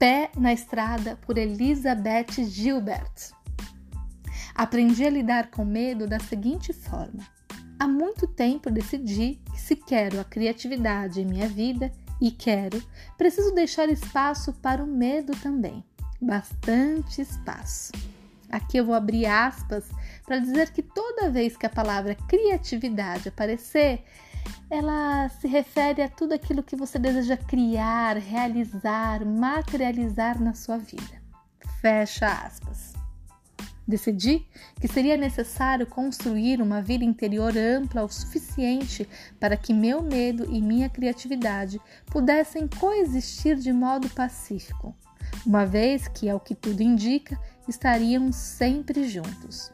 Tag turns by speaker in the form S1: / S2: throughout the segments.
S1: Pé na Estrada, por Elizabeth Gilbert. Aprendi a lidar com medo da seguinte forma: há muito tempo decidi que, se quero a criatividade em minha vida, e quero, preciso deixar espaço para o medo também. Bastante espaço. Aqui eu vou abrir aspas para dizer que toda vez que a palavra criatividade aparecer, ela se refere a tudo aquilo que você deseja criar, realizar, materializar na sua vida. Fecha aspas. Decidi que seria necessário construir uma vida interior ampla o suficiente para que meu medo e minha criatividade pudessem coexistir de modo pacífico, uma vez que, ao que tudo indica, estariam sempre juntos.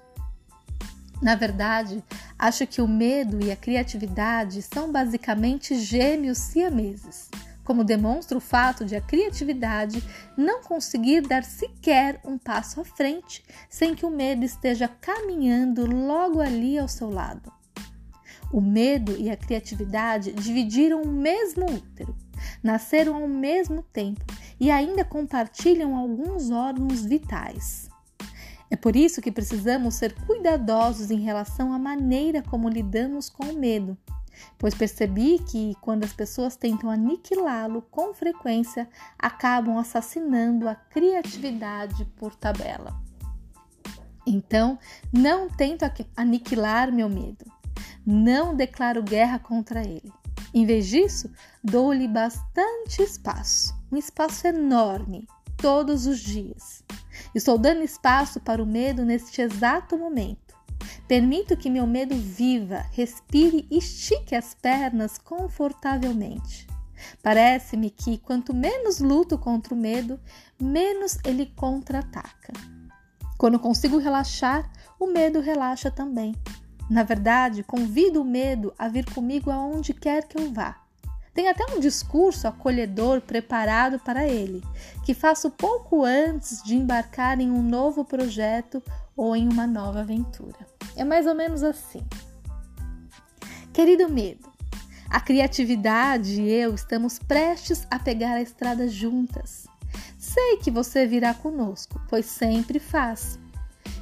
S1: Na verdade, acho que o medo e a criatividade são basicamente gêmeos siameses, como demonstra o fato de a criatividade não conseguir dar sequer um passo à frente sem que o medo esteja caminhando logo ali ao seu lado. O medo e a criatividade dividiram o mesmo útero, nasceram ao mesmo tempo e ainda compartilham alguns órgãos vitais. É por isso que precisamos ser cuidadosos em relação à maneira como lidamos com o medo, pois percebi que quando as pessoas tentam aniquilá-lo com frequência, acabam assassinando a criatividade por tabela. Então, não tento aniquilar meu medo. Não declaro guerra contra ele. Em vez disso, dou-lhe bastante espaço, um espaço enorme, todos os dias. Estou dando espaço para o medo neste exato momento. Permito que meu medo viva, respire e estique as pernas confortavelmente. Parece-me que quanto menos luto contra o medo, menos ele contra-ataca. Quando consigo relaxar, o medo relaxa também. Na verdade, convido o medo a vir comigo aonde quer que eu vá. Tem até um discurso acolhedor preparado para ele, que faço pouco antes de embarcar em um novo projeto ou em uma nova aventura. É mais ou menos assim. Querido medo, a criatividade e eu estamos prestes a pegar a estrada juntas. Sei que você virá conosco, pois sempre faz.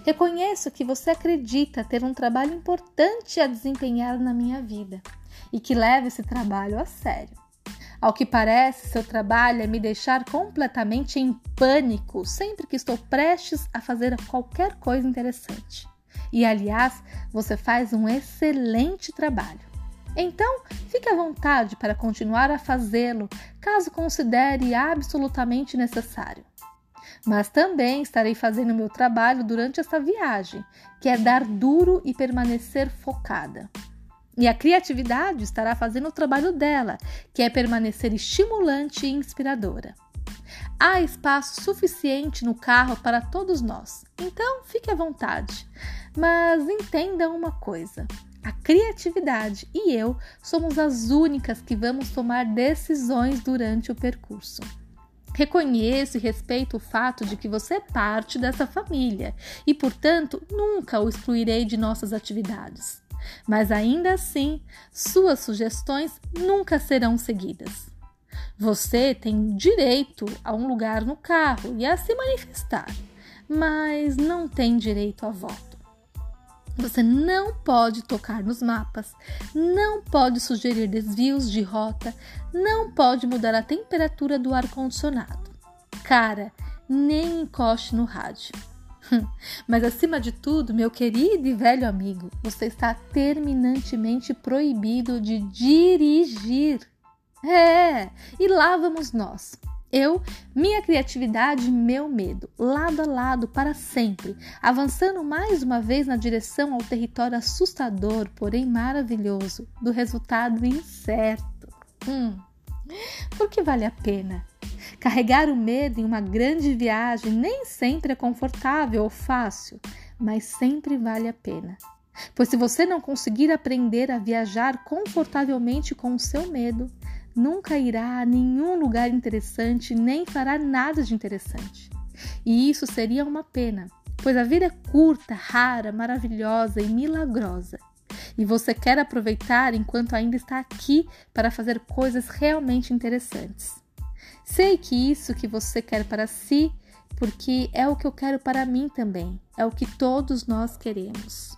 S1: Reconheço que você acredita ter um trabalho importante a desempenhar na minha vida e que leve esse trabalho a sério. Ao que parece, seu trabalho é me deixar completamente em pânico sempre que estou prestes a fazer qualquer coisa interessante. E aliás, você faz um excelente trabalho. Então, fique à vontade para continuar a fazê-lo caso considere absolutamente necessário. Mas também estarei fazendo meu trabalho durante essa viagem, que é dar duro e permanecer focada. E a criatividade estará fazendo o trabalho dela, que é permanecer estimulante e inspiradora. Há espaço suficiente no carro para todos nós, então fique à vontade. Mas entenda uma coisa: a criatividade e eu somos as únicas que vamos tomar decisões durante o percurso. Reconheço e respeito o fato de que você é parte dessa família e, portanto, nunca o excluirei de nossas atividades mas ainda assim, suas sugestões nunca serão seguidas. Você tem direito a um lugar no carro e a se manifestar, mas não tem direito a voto. Você não pode tocar nos mapas, não pode sugerir desvios de rota, não pode mudar a temperatura do ar-condicionado. Cara, nem encoste no rádio. Mas acima de tudo, meu querido e velho amigo, você está terminantemente proibido de dirigir. É, e lá vamos nós. Eu, minha criatividade meu medo, lado a lado para sempre, avançando mais uma vez na direção ao território assustador, porém maravilhoso, do resultado incerto. Hum, porque vale a pena? Carregar o medo em uma grande viagem nem sempre é confortável ou fácil, mas sempre vale a pena. Pois se você não conseguir aprender a viajar confortavelmente com o seu medo, nunca irá a nenhum lugar interessante nem fará nada de interessante. E isso seria uma pena, pois a vida é curta, rara, maravilhosa e milagrosa. E você quer aproveitar enquanto ainda está aqui para fazer coisas realmente interessantes. Sei que isso que você quer para si, porque é o que eu quero para mim também, é o que todos nós queremos.